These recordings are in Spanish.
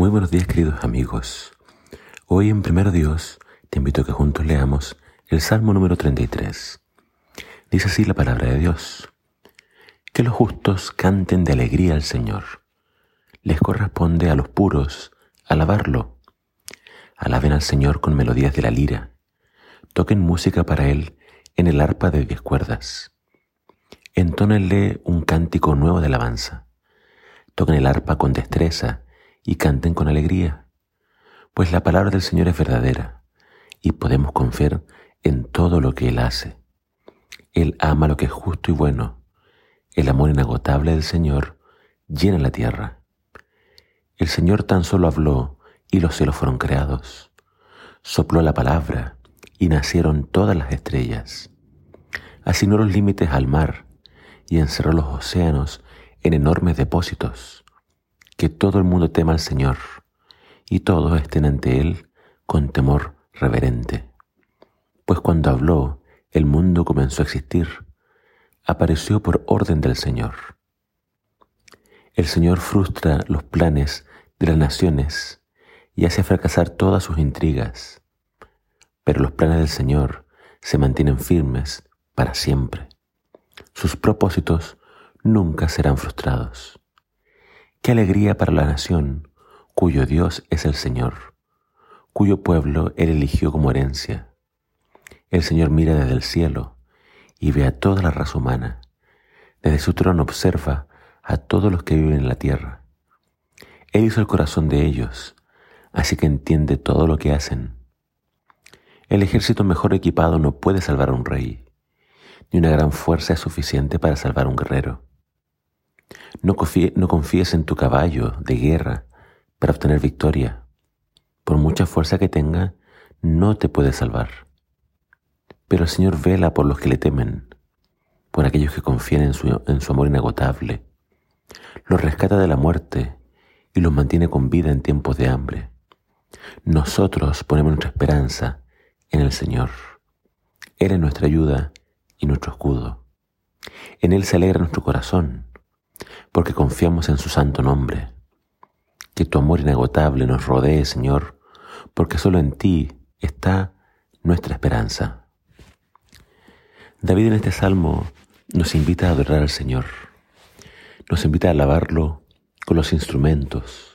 Muy buenos días queridos amigos. Hoy en Primero Dios te invito a que juntos leamos el Salmo número 33. Dice así la palabra de Dios. Que los justos canten de alegría al Señor. Les corresponde a los puros alabarlo. Alaben al Señor con melodías de la lira. Toquen música para Él en el arpa de diez cuerdas. Entónenle un cántico nuevo de alabanza. Toquen el arpa con destreza y canten con alegría, pues la palabra del Señor es verdadera y podemos confiar en todo lo que Él hace. Él ama lo que es justo y bueno. El amor inagotable del Señor llena la tierra. El Señor tan solo habló y los cielos fueron creados. Sopló la palabra y nacieron todas las estrellas. Asignó los límites al mar y encerró los océanos en enormes depósitos que todo el mundo tema al Señor y todos estén ante Él con temor reverente. Pues cuando habló, el mundo comenzó a existir, apareció por orden del Señor. El Señor frustra los planes de las naciones y hace fracasar todas sus intrigas, pero los planes del Señor se mantienen firmes para siempre. Sus propósitos nunca serán frustrados. Qué alegría para la nación cuyo Dios es el Señor, cuyo pueblo Él eligió como herencia. El Señor mira desde el cielo y ve a toda la raza humana. Desde su trono observa a todos los que viven en la tierra. Él hizo el corazón de ellos, así que entiende todo lo que hacen. El ejército mejor equipado no puede salvar a un rey, ni una gran fuerza es suficiente para salvar a un guerrero. No, confíes en tu caballo de guerra para obtener victoria. Por mucha fuerza que tenga, no te puede salvar. Pero el Señor vela por los que le temen, por aquellos que confían en su, en su amor inagotable. Los rescata de la muerte y los mantiene con vida en tiempos de hambre. Nosotros ponemos nuestra esperanza en el Señor. Él es nuestra ayuda y nuestro escudo. En Él se alegra nuestro corazón porque confiamos en su santo nombre. Que tu amor inagotable nos rodee, Señor, porque solo en ti está nuestra esperanza. David en este salmo nos invita a adorar al Señor, nos invita a alabarlo con los instrumentos,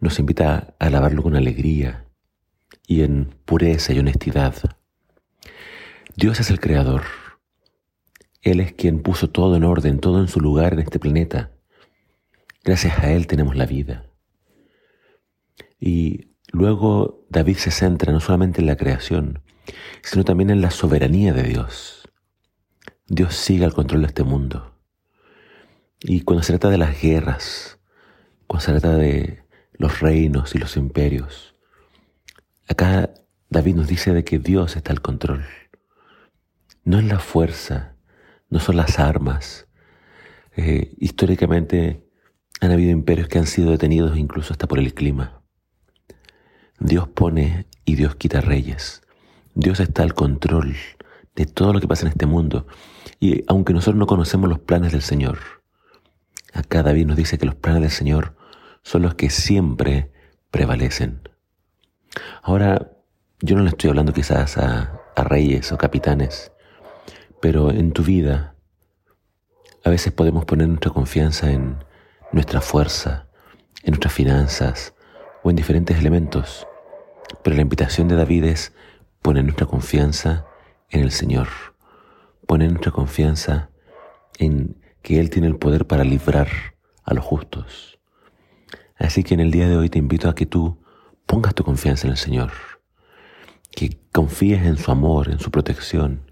nos invita a alabarlo con alegría y en pureza y honestidad. Dios es el Creador. Él es quien puso todo en orden, todo en su lugar en este planeta. Gracias a Él tenemos la vida. Y luego David se centra no solamente en la creación, sino también en la soberanía de Dios. Dios sigue al control de este mundo. Y cuando se trata de las guerras, cuando se trata de los reinos y los imperios, acá David nos dice de que Dios está al control. No es la fuerza, no son las armas. Eh, históricamente han habido imperios que han sido detenidos incluso hasta por el clima. Dios pone y Dios quita reyes. Dios está al control de todo lo que pasa en este mundo. Y aunque nosotros no conocemos los planes del Señor, acá David nos dice que los planes del Señor son los que siempre prevalecen. Ahora, yo no le estoy hablando quizás a, a reyes o capitanes, pero en tu vida a veces podemos poner nuestra confianza en, nuestra fuerza, en nuestras finanzas o en diferentes elementos. Pero la invitación de David es poner nuestra confianza en el Señor, poner nuestra confianza en que Él tiene el poder para librar a los justos. Así que en el día de hoy te invito a que tú pongas tu confianza en el Señor, que confíes en su amor, en su protección,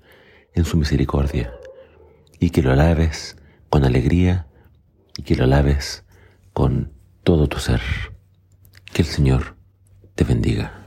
en su misericordia, y que lo alabes con alegría y que lo alabes con todo tu ser. Que el Señor te bendiga.